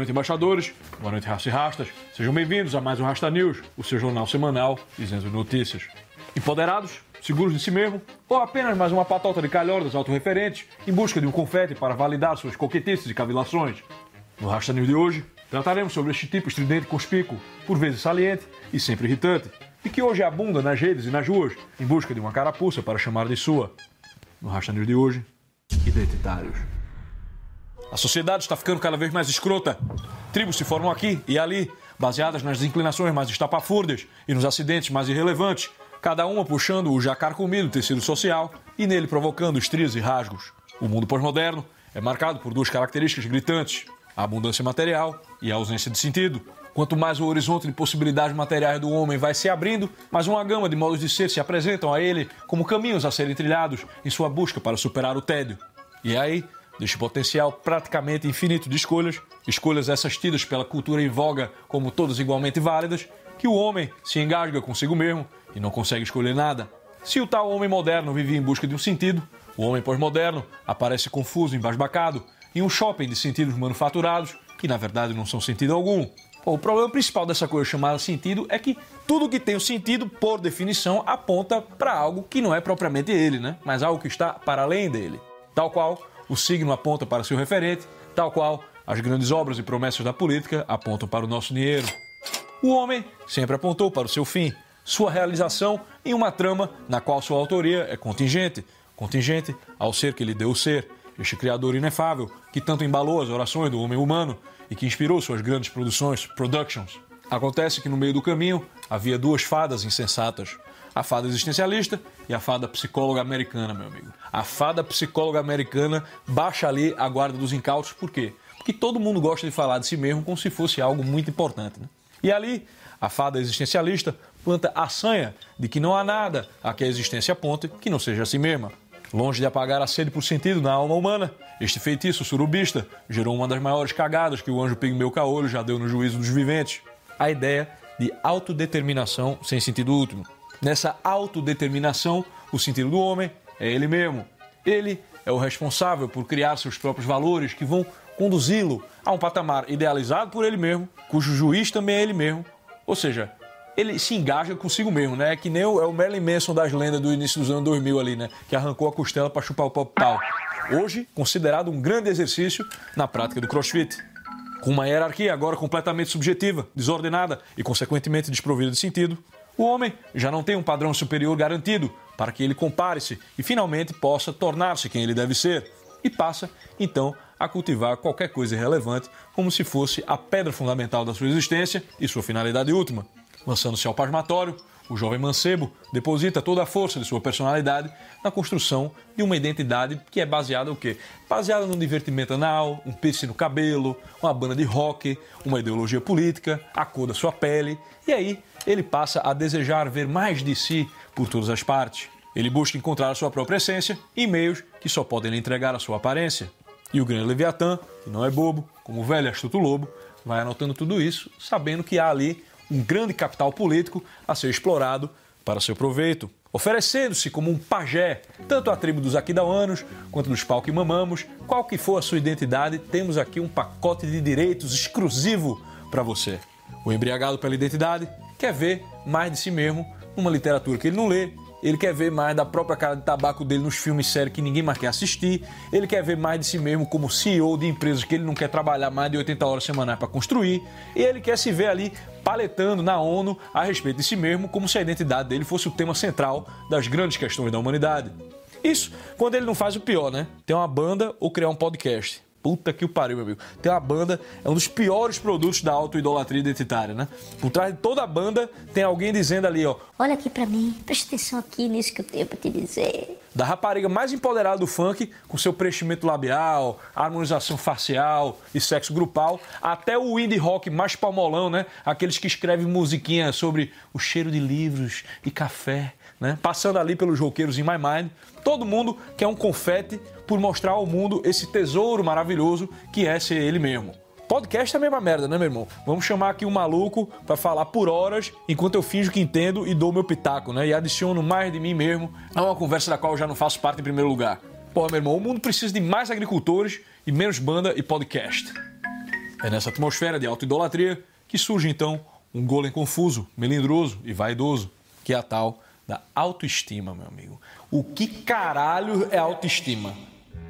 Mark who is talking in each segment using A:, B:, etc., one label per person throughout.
A: Noite, embaixadores. Boa noite, raça e rastas. Sejam bem-vindos a mais um Rasta News, o seu jornal semanal de notícias. Empoderados, seguros de si mesmo, ou apenas mais uma patota de calhordas autorreferentes em busca de um confete para validar suas coquetices e cavilações? No Rasta News de hoje, trataremos sobre este tipo estridente conspícuo, por vezes saliente e sempre irritante, e que hoje abunda nas redes e nas ruas em busca de uma carapuça para chamar de sua. No Rasta News de hoje, identitários. A sociedade está ficando cada vez mais escrota. Tribos se formam aqui e ali, baseadas nas inclinações mais estapafúrdias e nos acidentes mais irrelevantes, cada uma puxando o jacar comido tecido social e nele provocando estrias e rasgos. O mundo pós-moderno é marcado por duas características gritantes: a abundância material e a ausência de sentido. Quanto mais o horizonte de possibilidades materiais do homem vai se abrindo, mais uma gama de modos de ser se apresentam a ele como caminhos a serem trilhados em sua busca para superar o tédio. E aí deste potencial praticamente infinito de escolhas, escolhas essas tidas pela cultura em voga como todas igualmente válidas, que o homem se engasga consigo mesmo e não consegue escolher nada. Se o tal homem moderno vivia em busca de um sentido, o homem pós-moderno aparece confuso, embasbacado, em um shopping de sentidos manufaturados, que na verdade não são sentido algum. Bom, o problema principal dessa coisa chamada sentido é que tudo que tem o sentido, por definição, aponta para algo que não é propriamente ele, né? mas algo que está para além dele. Tal qual o signo aponta para seu referente, tal qual as grandes obras e promessas da política apontam para o nosso dinheiro. O homem sempre apontou para o seu fim, sua realização em uma trama na qual sua autoria é contingente, contingente ao ser que lhe deu o ser, este criador inefável que tanto embalou as orações do homem humano e que inspirou suas grandes produções, productions. Acontece que no meio do caminho havia duas fadas insensatas, a fada existencialista e a fada psicóloga americana, meu amigo. A fada psicóloga americana baixa ali a guarda dos incautos, por quê? Porque todo mundo gosta de falar de si mesmo como se fosse algo muito importante. Né? E ali, a fada existencialista planta a sanha de que não há nada a que a existência aponte que não seja a si mesma. Longe de apagar a sede por sentido na alma humana, este feitiço surubista gerou uma das maiores cagadas que o anjo pigmeu caolho já deu no juízo dos viventes. A ideia de autodeterminação sem sentido último. Nessa autodeterminação, o sentido do homem é ele mesmo. Ele é o responsável por criar seus próprios valores que vão conduzi-lo a um patamar idealizado por ele mesmo, cujo juiz também é ele mesmo. Ou seja, ele se engaja consigo mesmo, né? É que nem o, é o Marilyn Manson das lendas do início dos anos 2000 ali, né? Que arrancou a costela para chupar o pau. Hoje, considerado um grande exercício na prática do crossfit. Com uma hierarquia agora completamente subjetiva, desordenada e, consequentemente, desprovida de sentido, o homem já não tem um padrão superior garantido para que ele compare-se e finalmente possa tornar-se quem ele deve ser. E passa, então, a cultivar qualquer coisa irrelevante como se fosse a pedra fundamental da sua existência e sua finalidade última. Lançando-se ao pasmatório, o jovem mancebo deposita toda a força de sua personalidade na construção de uma identidade que é baseada o quê? Baseada num divertimento anal, um piercing no cabelo, uma banda de rock, uma ideologia política, a cor da sua pele. E aí ele passa a desejar ver mais de si por todas as partes. Ele busca encontrar a sua própria essência em meios que só podem lhe entregar a sua aparência. E o grande Leviatã, que não é bobo, como o velho astuto lobo, vai anotando tudo isso, sabendo que há ali um grande capital político a ser explorado para seu proveito, oferecendo-se como um pajé, tanto à tribo dos aquidauanos quanto dos pau que mamamos, qual que for a sua identidade, temos aqui um pacote de direitos exclusivo para você. O embriagado pela identidade quer ver mais de si mesmo numa literatura que ele não lê ele quer ver mais da própria cara de tabaco dele nos filmes sérios que ninguém mais quer assistir, ele quer ver mais de si mesmo como CEO de empresas que ele não quer trabalhar mais de 80 horas semanais para construir, e ele quer se ver ali paletando na ONU a respeito de si mesmo, como se a identidade dele fosse o tema central das grandes questões da humanidade. Isso quando ele não faz o pior, né? Ter uma banda ou criar um podcast. Puta que o pariu, meu amigo. Ter uma banda é um dos piores produtos da auto-idolatria identitária, né? Por trás de toda a banda tem alguém dizendo ali, ó.
B: Olha aqui para mim, preste atenção aqui nisso que eu tenho pra te dizer.
A: Da rapariga mais empoderada do funk, com seu preenchimento labial, harmonização facial e sexo grupal, até o indie rock mais palmolão, né? Aqueles que escrevem musiquinha sobre o cheiro de livros e café, né? Passando ali pelos roqueiros em My Mind. Todo mundo quer um confete por mostrar ao mundo esse tesouro maravilhoso que é ser ele mesmo. Podcast é a mesma merda, né, meu irmão? Vamos chamar aqui um maluco para falar por horas, enquanto eu finjo que entendo e dou meu pitaco, né? E adiciono mais de mim mesmo a uma conversa da qual eu já não faço parte em primeiro lugar. Pô, meu irmão, o mundo precisa de mais agricultores e menos banda e podcast. É nessa atmosfera de auto-idolatria que surge então um golem confuso, melindroso e vaidoso, que é a tal da autoestima, meu amigo. O que caralho é autoestima?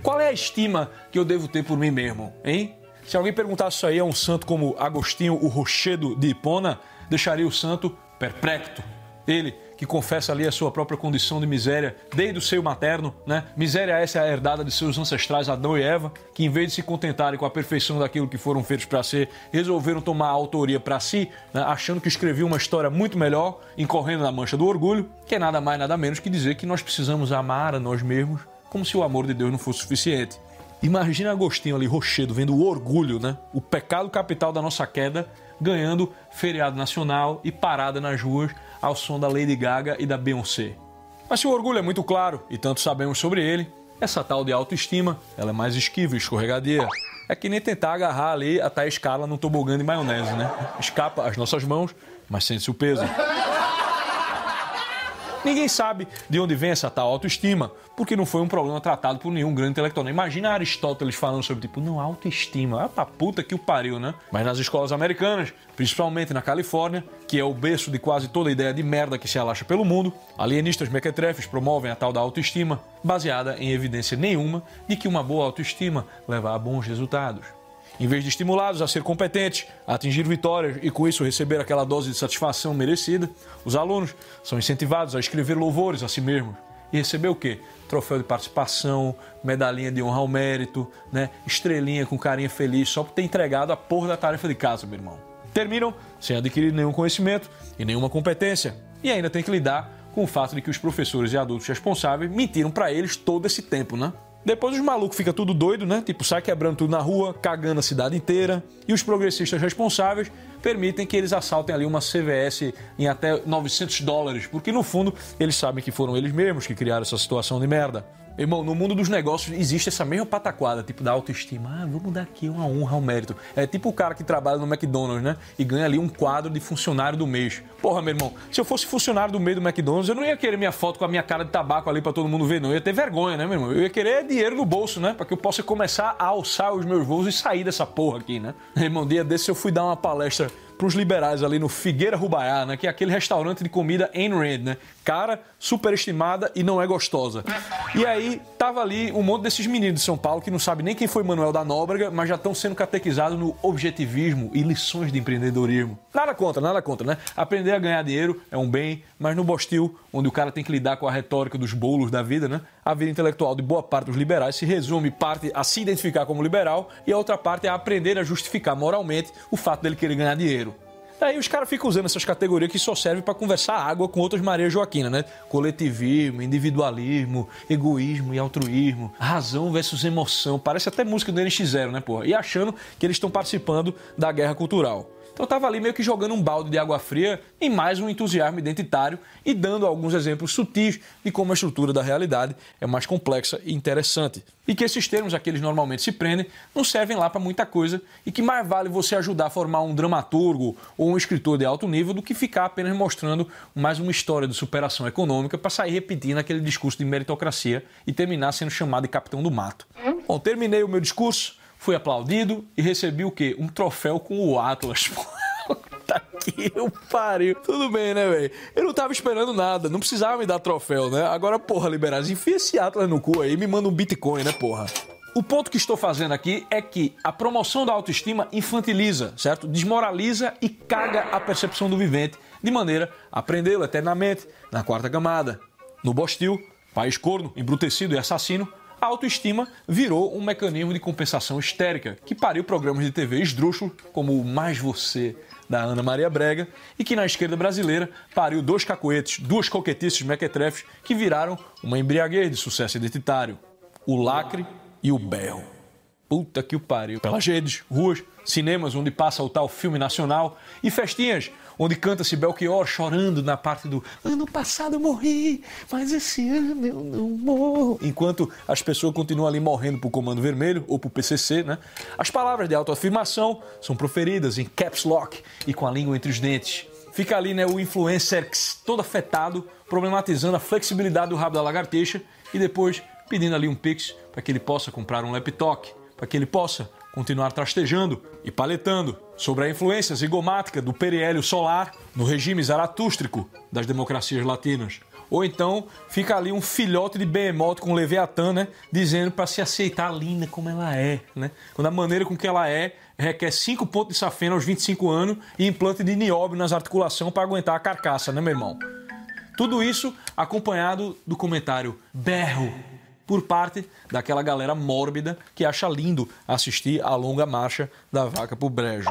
A: Qual é a estima que eu devo ter por mim mesmo, hein? Se alguém perguntasse isso aí a um santo como Agostinho, o Rochedo de Hipona, deixaria o santo perplexo. Ele, que confessa ali a sua própria condição de miséria desde o seio materno, né? Miséria essa é a herdada de seus ancestrais Adão e Eva, que em vez de se contentarem com a perfeição daquilo que foram feitos para ser, resolveram tomar a autoria para si, né? achando que escreviam uma história muito melhor, incorrendo na mancha do orgulho, que é nada mais nada menos que dizer que nós precisamos amar a nós mesmos como se o amor de Deus não fosse suficiente. Imagina Agostinho ali, rochedo, vendo o orgulho, né? O pecado capital da nossa queda, ganhando feriado nacional e parada nas ruas ao som da Lady Gaga e da Beyoncé. Mas se o orgulho é muito claro, e tanto sabemos sobre ele, essa tal de autoestima, ela é mais esquiva e escorregadia. É que nem tentar agarrar ali a Thaís Carla num tobogã de maionese, né? Escapa às nossas mãos, mas sente-se o peso. Ninguém sabe de onde vem essa tal autoestima, porque não foi um problema tratado por nenhum grande intelectual. Imagina Aristóteles falando sobre, tipo, não, autoestima. Ah, pra puta que o pariu, né? Mas nas escolas americanas, principalmente na Califórnia, que é o berço de quase toda ideia de merda que se alaxa pelo mundo, alienistas mequetrefes promovem a tal da autoestima, baseada em evidência nenhuma de que uma boa autoestima leva a bons resultados. Em vez de estimulados a ser competentes, a atingir vitórias e com isso receber aquela dose de satisfação merecida, os alunos são incentivados a escrever louvores a si mesmos. E receber o quê? Troféu de participação, medalhinha de honra ao mérito, né? estrelinha com carinha feliz, só por ter entregado a porra da tarefa de casa, meu irmão. Terminam sem adquirir nenhum conhecimento e nenhuma competência. E ainda tem que lidar com o fato de que os professores e adultos responsáveis mentiram para eles todo esse tempo, né? Depois os malucos ficam tudo doido, né? Tipo, sai quebrando tudo na rua, cagando a cidade inteira. E os progressistas responsáveis permitem que eles assaltem ali uma CVS em até 900 dólares, porque no fundo eles sabem que foram eles mesmos que criaram essa situação de merda. Irmão, no mundo dos negócios existe essa mesma pataquada, tipo da autoestima. Ah, vamos dar aqui uma honra ao mérito. É tipo o cara que trabalha no McDonald's, né? E ganha ali um quadro de funcionário do mês. Porra, meu irmão, se eu fosse funcionário do meio do McDonald's, eu não ia querer minha foto com a minha cara de tabaco ali para todo mundo ver, não. Eu ia ter vergonha, né, meu irmão? Eu ia querer dinheiro no bolso, né? Para que eu possa começar a alçar os meus voos e sair dessa porra aqui, né? Irmão, dia desse eu fui dar uma palestra para os liberais ali no Figueira Rubaiá, né? Que é aquele restaurante de comida Ayn Rand, né? Cara superestimada e não é gostosa. E aí tava ali um monte desses meninos de São Paulo que não sabe nem quem foi Manuel da Nóbrega, mas já estão sendo catequizados no objetivismo e lições de empreendedorismo. Nada contra, nada contra, né? Aprender a ganhar dinheiro é um bem, mas no Bostil, onde o cara tem que lidar com a retórica dos bolos da vida, né? A vida intelectual de boa parte dos liberais se resume parte a se identificar como liberal e a outra parte é aprender a justificar moralmente o fato dele querer ganhar dinheiro. Aí os caras ficam usando essas categorias que só servem para conversar água com outras Maria Joaquina, né? Coletivismo, individualismo, egoísmo e altruísmo, razão versus emoção. Parece até música do NX0, né, porra? E achando que eles estão participando da guerra cultural. Então estava ali meio que jogando um balde de água fria em mais um entusiasmo identitário e dando alguns exemplos sutis de como a estrutura da realidade é mais complexa e interessante. E que esses termos a que eles normalmente se prendem não servem lá para muita coisa e que mais vale você ajudar a formar um dramaturgo ou um escritor de alto nível do que ficar apenas mostrando mais uma história de superação econômica para sair repetindo aquele discurso de meritocracia e terminar sendo chamado de capitão do mato. Bom, terminei o meu discurso fui aplaudido e recebi o quê? Um troféu com o Atlas. Puta que o pariu. Tudo bem, né, velho? Eu não tava esperando nada, não precisava me dar troféu, né? Agora, porra, Liberais, enfia esse Atlas no cu aí e me manda um Bitcoin, né, porra? O ponto que estou fazendo aqui é que a promoção da autoestima infantiliza, certo? Desmoraliza e caga a percepção do vivente, de maneira a aprendê-lo eternamente na quarta camada. No Bostil, país corno, embrutecido e assassino, a autoestima virou um mecanismo de compensação histérica que pariu programas de TV esdrúxulo como o Mais Você, da Ana Maria Brega, e que na esquerda brasileira pariu dois cacoetes, duas coquetices mequetrefes que viraram uma embriaguez de sucesso identitário. O lacre e o berro. Puta que o pariu. Pelas redes, ruas, cinemas onde passa o tal filme nacional e festinhas onde canta-se Belchior chorando na parte do ano passado eu morri, mas esse ano eu não morro. Enquanto as pessoas continuam ali morrendo por Comando Vermelho ou por PCC, né? As palavras de autoafirmação são proferidas em caps lock e com a língua entre os dentes. Fica ali né, o influencer todo afetado, problematizando a flexibilidade do rabo da lagartixa e depois pedindo ali um pix para que ele possa comprar um laptop, para que ele possa continuar trastejando e paletando sobre a influência zigomática do periélio solar no regime zaratústrico das democracias latinas. Ou então fica ali um filhote de behemoth com Leviatã, né? Dizendo para se aceitar linda como ela é, né? Quando a maneira com que ela é requer 5 pontos de safena aos 25 anos e implante de nióbio nas articulações para aguentar a carcaça, né, meu irmão? Tudo isso acompanhado do comentário berro por parte daquela galera mórbida que acha lindo assistir a longa marcha da vaca pro brejo.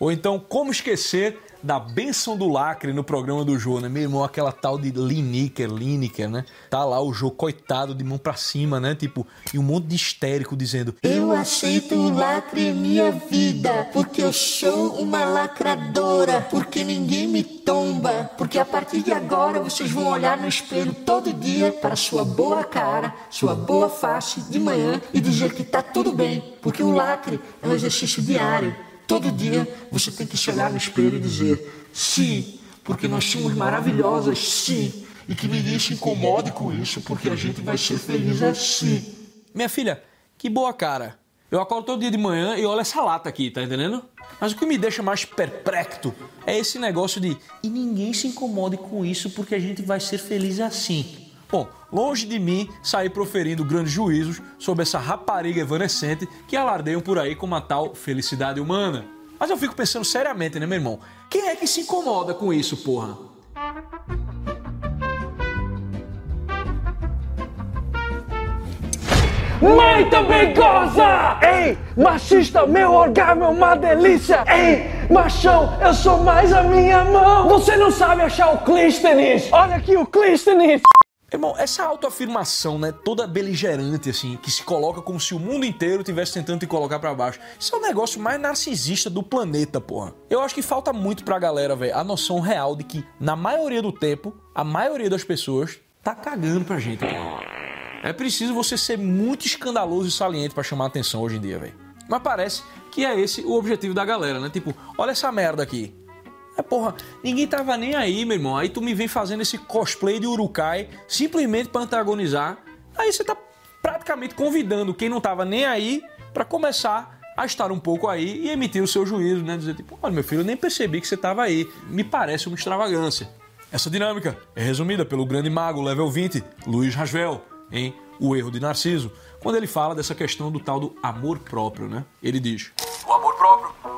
A: Ou então, como esquecer da benção do lacre no programa do Jô, né? Meu irmão, aquela tal de Lineker, Lineker, né? Tá lá o Jô, coitado, de mão pra cima, né? Tipo, e um monte de histérico dizendo:
C: Eu aceito o lacre em minha vida, porque eu sou uma lacradora, porque ninguém me tomba, porque a partir de agora vocês vão olhar no espelho todo dia para sua boa cara, sua boa face de manhã e dizer que tá tudo bem, porque o lacre é um exercício diário. Todo dia você tem que se olhar no espelho e dizer sim, porque nós somos maravilhosas, sim, e que ninguém se incomode com isso, porque a gente vai ser feliz assim.
A: Minha filha, que boa cara. Eu acordo todo dia de manhã e olho essa lata aqui, tá entendendo? Mas o que me deixa mais perplexo é esse negócio de e ninguém se incomode com isso porque a gente vai ser feliz assim. Bom, longe de mim sair proferindo grandes juízos sobre essa rapariga evanescente que alardeiam por aí como a tal felicidade humana. Mas eu fico pensando seriamente, né, meu irmão? Quem é que se incomoda com isso, porra?
D: Mãe também goza! Ei, machista, meu orgasmo é uma delícia! Ei, machão, eu sou mais a minha mão! Você não sabe achar o Clístenes! Olha aqui o Clístenes!
A: Irmão, essa autoafirmação, né, toda beligerante, assim, que se coloca como se o mundo inteiro tivesse tentando te colocar para baixo, isso é o negócio mais narcisista do planeta, porra. Eu acho que falta muito pra galera, velho, a noção real de que, na maioria do tempo, a maioria das pessoas tá cagando pra gente, porra. É preciso você ser muito escandaloso e saliente para chamar atenção hoje em dia, velho. Mas parece que é esse o objetivo da galera, né? Tipo, olha essa merda aqui. É porra, ninguém tava nem aí, meu irmão. Aí tu me vem fazendo esse cosplay de Urukai simplesmente para antagonizar. Aí você tá praticamente convidando quem não tava nem aí para começar a estar um pouco aí e emitir o seu juízo, né? Dizer tipo, olha meu filho, eu nem percebi que você tava aí. Me parece uma extravagância. Essa dinâmica é resumida pelo grande mago level 20, Luiz Rasvel, em O Erro de Narciso, quando ele fala dessa questão do tal do amor próprio, né? Ele diz: O amor próprio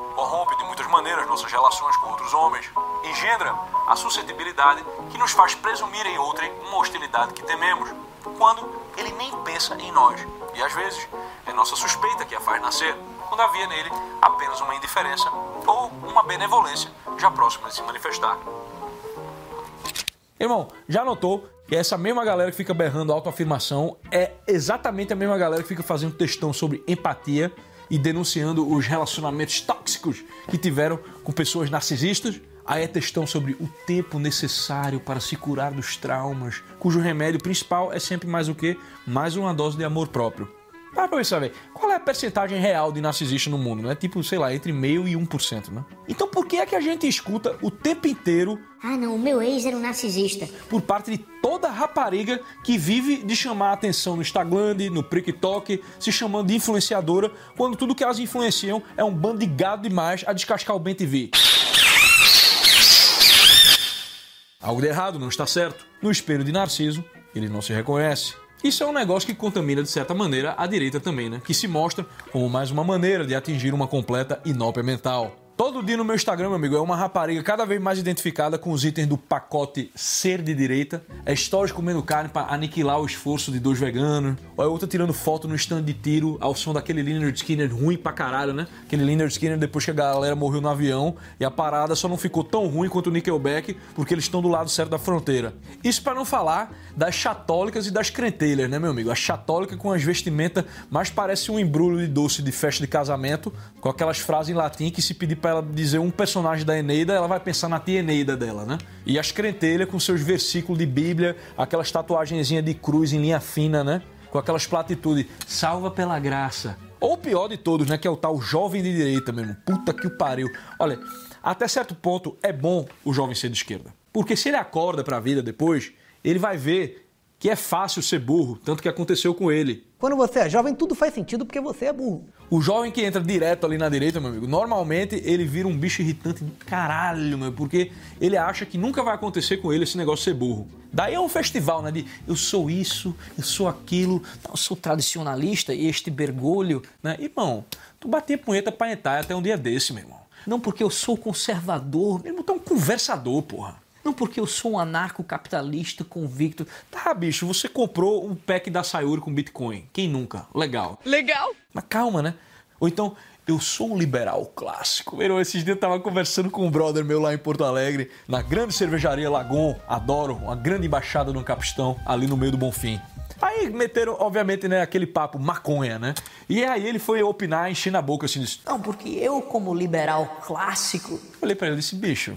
A: muitas maneiras nossas relações com outros homens, engendra a suscetibilidade que nos faz presumir em outrem uma hostilidade que tememos, quando ele nem pensa em nós. E às vezes é nossa suspeita que a faz nascer, quando havia nele apenas uma indiferença ou uma benevolência já próxima de se manifestar. Irmão, já notou que essa mesma galera que fica berrando autoafirmação é exatamente a mesma galera que fica fazendo textão sobre empatia e denunciando os relacionamentos tóxicos que tiveram com pessoas narcisistas? Aí é textão sobre o tempo necessário para se curar dos traumas, cujo remédio principal é sempre mais o que? Mais uma dose de amor próprio. Para pra pensar, velho. Qual é a percentagem real de narcisista no mundo, né? Tipo, sei lá, entre meio e 1%, né? Então por que é que a gente escuta o tempo inteiro
B: Ah, não, o meu ex era um narcisista.
A: por parte de toda rapariga que vive de chamar a atenção no Instagram, no TikTok, se chamando de influenciadora, quando tudo que elas influenciam é um bando de gado demais a descascar o bem TV. Algo de errado não está certo. No espelho de Narciso, ele não se reconhece. Isso é um negócio que contamina, de certa maneira, a direita também, né? Que se mostra como mais uma maneira de atingir uma completa inópia mental. Todo dia no meu Instagram, meu amigo, é uma rapariga cada vez mais identificada com os itens do pacote ser de direita. É stories comendo carne para aniquilar o esforço de dois veganos. Ou é outra tirando foto no stand de tiro ao som daquele Leonard Skinner ruim pra caralho, né? Aquele Leonard Skinner depois que a galera morreu no avião e a parada só não ficou tão ruim quanto o Nickelback porque eles estão do lado certo da fronteira. Isso para não falar das chatólicas e das crentelhas, né, meu amigo? A chatólica com as vestimentas mais parece um embrulho de doce de festa de casamento, com aquelas frases em latim que se pedir para ela dizer um personagem da Eneida, ela vai pensar na tia Eneida dela, né? E as crentelhas com seus versículos de Bíblia, aquelas tatuagenzinhas de cruz em linha fina, né? Com aquelas platitudes, salva pela graça. Ou o pior de todos, né? Que é o tal jovem de direita mesmo. Puta que o pariu. Olha, até certo ponto é bom o jovem ser de esquerda. Porque se ele acorda para a vida depois, ele vai ver que é fácil ser burro, tanto que aconteceu com ele.
E: Quando você é jovem, tudo faz sentido porque você é burro.
A: O jovem que entra direto ali na direita, meu amigo, normalmente ele vira um bicho irritante do caralho, meu, porque ele acha que nunca vai acontecer com ele esse negócio de ser burro. Daí é um festival, né? De eu sou isso, eu sou aquilo, eu sou tradicionalista e este bergolho, né? Irmão, tu batia punheta pra entrar até um dia desse, meu irmão. Não porque eu sou conservador, meu irmão, tu é um conversador, porra. Não porque eu sou um anarcocapitalista convicto. Tá, bicho, você comprou um pack da Sayuri com Bitcoin. Quem nunca? Legal.
F: Legal.
A: Mas calma, né? Ou então, eu sou um liberal clássico. Meu, esses dias eu tava conversando com um brother meu lá em Porto Alegre, na grande cervejaria Lagon, adoro, uma grande embaixada no Capistão, ali no meio do Bonfim. Aí meteram, obviamente, né, aquele papo maconha, né? E aí ele foi opinar, enchendo a boca assim, disse,
B: Não, porque eu, como liberal clássico,
A: Olhei pra ele e disse, bicho,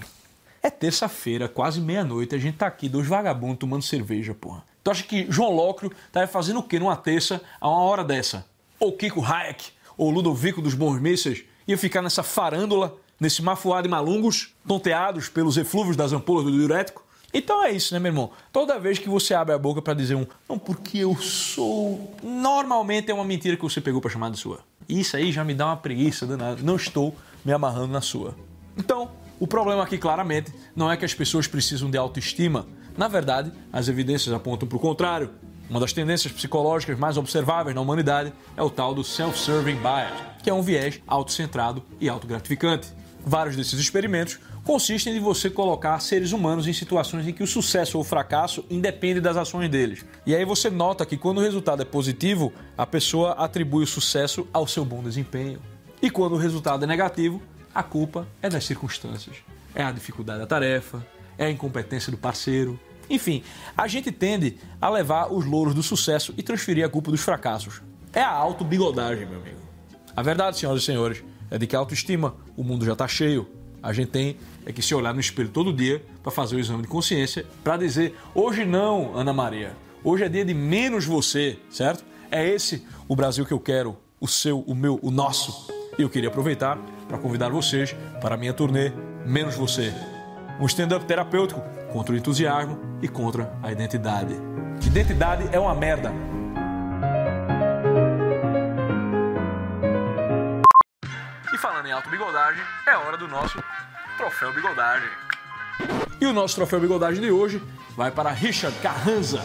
A: terça-feira, quase meia-noite, a gente tá aqui, dois vagabundos tomando cerveja, porra. Tu acha que João Lócrio tá fazendo o quê numa terça, a uma hora dessa? Ou Kiko Hayek, ou Ludovico dos Bons Mísseis, ia ficar nessa farândola, nesse mafuá de malungos, tonteados pelos eflúvios das ampolas do diurético? Então é isso, né, meu irmão? Toda vez que você abre a boca pra dizer um não, porque eu sou. Normalmente é uma mentira que você pegou pra chamar de sua. Isso aí já me dá uma preguiça danada. Não estou me amarrando na sua. Então, o problema aqui claramente não é que as pessoas precisam de autoestima. Na verdade, as evidências apontam para o contrário. Uma das tendências psicológicas mais observáveis na humanidade é o tal do self-serving bias, que é um viés autocentrado e autogratificante. Vários desses experimentos consistem em você colocar seres humanos em situações em que o sucesso ou o fracasso independe das ações deles. E aí você nota que quando o resultado é positivo, a pessoa atribui o sucesso ao seu bom desempenho. E quando o resultado é negativo, a culpa é das circunstâncias. É a dificuldade da tarefa, é a incompetência do parceiro. Enfim, a gente tende a levar os louros do sucesso e transferir a culpa dos fracassos. É a auto-bigodagem, meu amigo. A verdade, senhoras e senhores, é de que a autoestima, o mundo já está cheio. A gente tem é que se olhar no espelho todo dia para fazer o exame de consciência, para dizer: hoje não, Ana Maria. Hoje é dia de menos você, certo? É esse o Brasil que eu quero, o seu, o meu, o nosso. Eu queria aproveitar para convidar vocês para a minha turnê Menos Você. Um stand-up terapêutico contra o entusiasmo e contra a identidade. Identidade é uma merda. E falando em auto-bigodagem, é hora do nosso Troféu Bigodagem. E o nosso Troféu Bigodagem de hoje vai para Richard Carranza.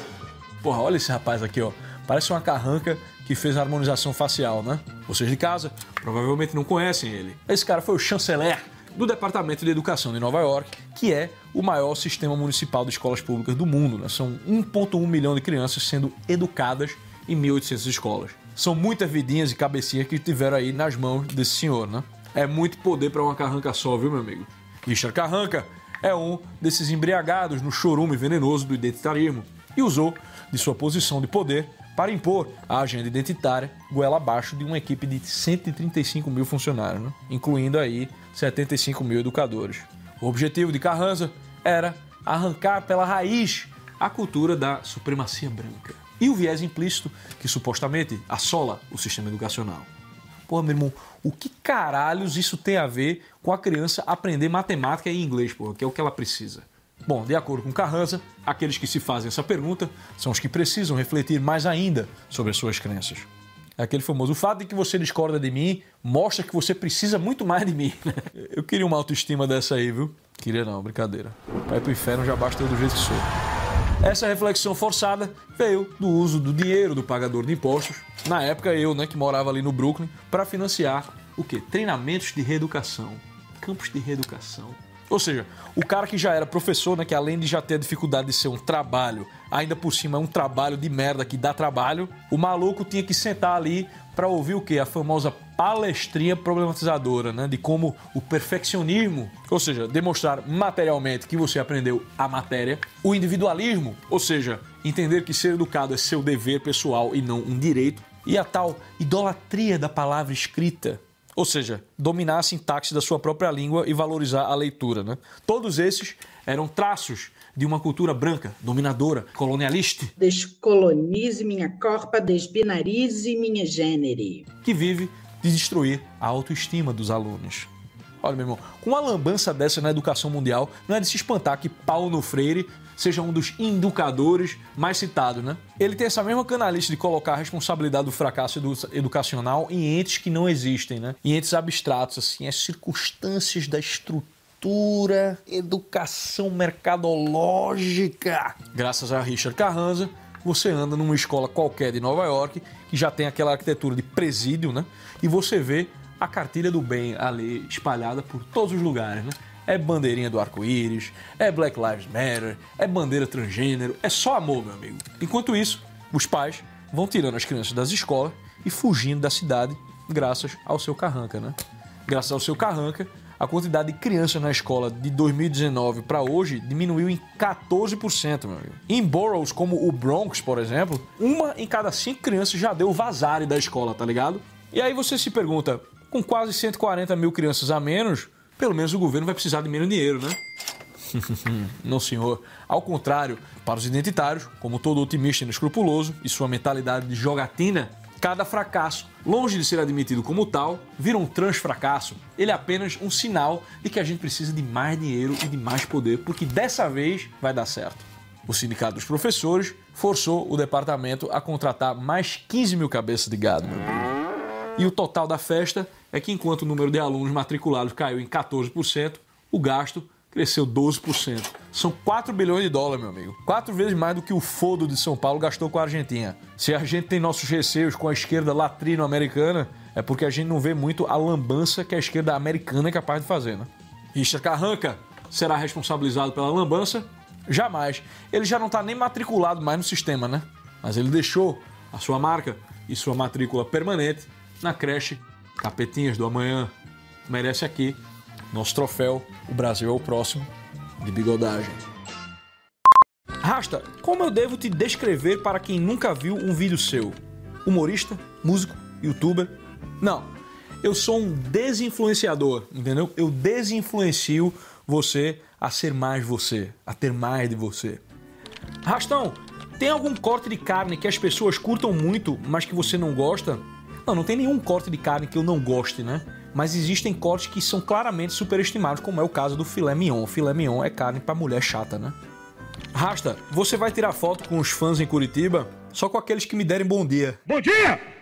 A: Porra, olha esse rapaz aqui, ó. Parece uma carranca que fez a harmonização facial, né? Vocês de casa provavelmente não conhecem ele. Esse cara foi o chanceler do Departamento de Educação de Nova York, que é o maior sistema municipal de escolas públicas do mundo. Né? São 1,1 milhão de crianças sendo educadas em 1.800 escolas. São muitas vidinhas e cabecinhas que tiveram aí nas mãos desse senhor, né? É muito poder para uma carranca só, viu, meu amigo? Richard Carranca é um desses embriagados no chorume venenoso do identitarismo e usou de sua posição de poder para impor a agenda identitária goela abaixo de uma equipe de 135 mil funcionários, né? incluindo aí 75 mil educadores. O objetivo de Carranza era arrancar pela raiz a cultura da supremacia branca e o viés implícito que supostamente assola o sistema educacional. Pô, meu irmão, o que caralhos isso tem a ver com a criança aprender matemática e inglês, pô, que é o que ela precisa? Bom, de acordo com Carranza, aqueles que se fazem essa pergunta são os que precisam refletir mais ainda sobre as suas crenças. É aquele famoso. O fato de que você discorda de mim mostra que você precisa muito mais de mim. Eu queria uma autoestima dessa aí, viu? Queria não, brincadeira. Vai pro inferno já basta eu do jeito que sou. Essa reflexão forçada veio do uso do dinheiro do pagador de impostos, na época eu, né, que morava ali no Brooklyn, para financiar o quê? Treinamentos de reeducação, campos de reeducação. Ou seja, o cara que já era professor, né, que além de já ter a dificuldade de ser um trabalho, ainda por cima é um trabalho de merda que dá trabalho, o maluco tinha que sentar ali para ouvir o quê? A famosa palestrinha problematizadora, né? De como o perfeccionismo, ou seja, demonstrar materialmente que você aprendeu a matéria, o individualismo, ou seja, entender que ser educado é seu dever pessoal e não um direito, e a tal idolatria da palavra escrita, ou seja, dominar a sintaxe da sua própria língua e valorizar a leitura. Né? Todos esses eram traços de uma cultura branca, dominadora, colonialista.
F: Descolonize minha corpa, desbinarize minha gênero.
A: Que vive de destruir a autoestima dos alunos. Olha, meu irmão, com uma lambança dessa na educação mundial, não é de se espantar que Paulo Freire seja um dos educadores mais citados, né? Ele tem essa mesma canalice de colocar a responsabilidade do fracasso educacional em entes que não existem, né? Em entes abstratos, assim, as circunstâncias da estrutura, educação mercadológica. Graças a Richard Carranza, você anda numa escola qualquer de Nova York, que já tem aquela arquitetura de presídio, né? E você vê a cartilha do bem ali espalhada por todos os lugares, né? É bandeirinha do arco-íris, é Black Lives Matter, é bandeira transgênero, é só amor, meu amigo. Enquanto isso, os pais vão tirando as crianças das escolas e fugindo da cidade graças ao seu carranca, né? Graças ao seu carranca, a quantidade de crianças na escola de 2019 para hoje diminuiu em 14%, meu amigo. Em boroughs como o Bronx, por exemplo, uma em cada cinco crianças já deu vazare da escola, tá ligado? E aí você se pergunta, com quase 140 mil crianças a menos, pelo menos o governo vai precisar de menos dinheiro, né? Não, senhor. Ao contrário, para os identitários, como todo otimista inescrupuloso e sua mentalidade de jogatina, cada fracasso, longe de ser admitido como tal, vira um transfracasso. Ele é apenas um sinal de que a gente precisa de mais dinheiro e de mais poder, porque dessa vez vai dar certo. O Sindicato dos Professores forçou o departamento a contratar mais 15 mil cabeças de gado, meu. E o total da festa é que enquanto o número de alunos matriculados caiu em 14%, o gasto cresceu 12%. São 4 bilhões de dólares, meu amigo. Quatro vezes mais do que o Fodo de São Paulo gastou com a Argentina. Se a gente tem nossos receios com a esquerda latrino-americana, é porque a gente não vê muito a lambança que a esquerda americana é capaz de fazer, né? Richard Carranca será responsabilizado pela lambança? Jamais. Ele já não está nem matriculado mais no sistema, né? Mas ele deixou a sua marca e sua matrícula permanente na creche Capetinhas do Amanhã. Merece aqui nosso troféu. O Brasil é o próximo de bigodagem. Rasta, como eu devo te descrever para quem nunca viu um vídeo seu? Humorista? Músico? Youtuber? Não. Eu sou um desinfluenciador, entendeu? Eu desinfluencio você a ser mais você, a ter mais de você. Rastão, tem algum corte de carne que as pessoas curtam muito, mas que você não gosta? Não, não tem nenhum corte de carne que eu não goste, né? Mas existem cortes que são claramente superestimados, como é o caso do filé mignon. O filé mignon é carne para mulher chata, né? Rasta, você vai tirar foto com os fãs em Curitiba só com aqueles que me derem bom dia.
G: Bom dia!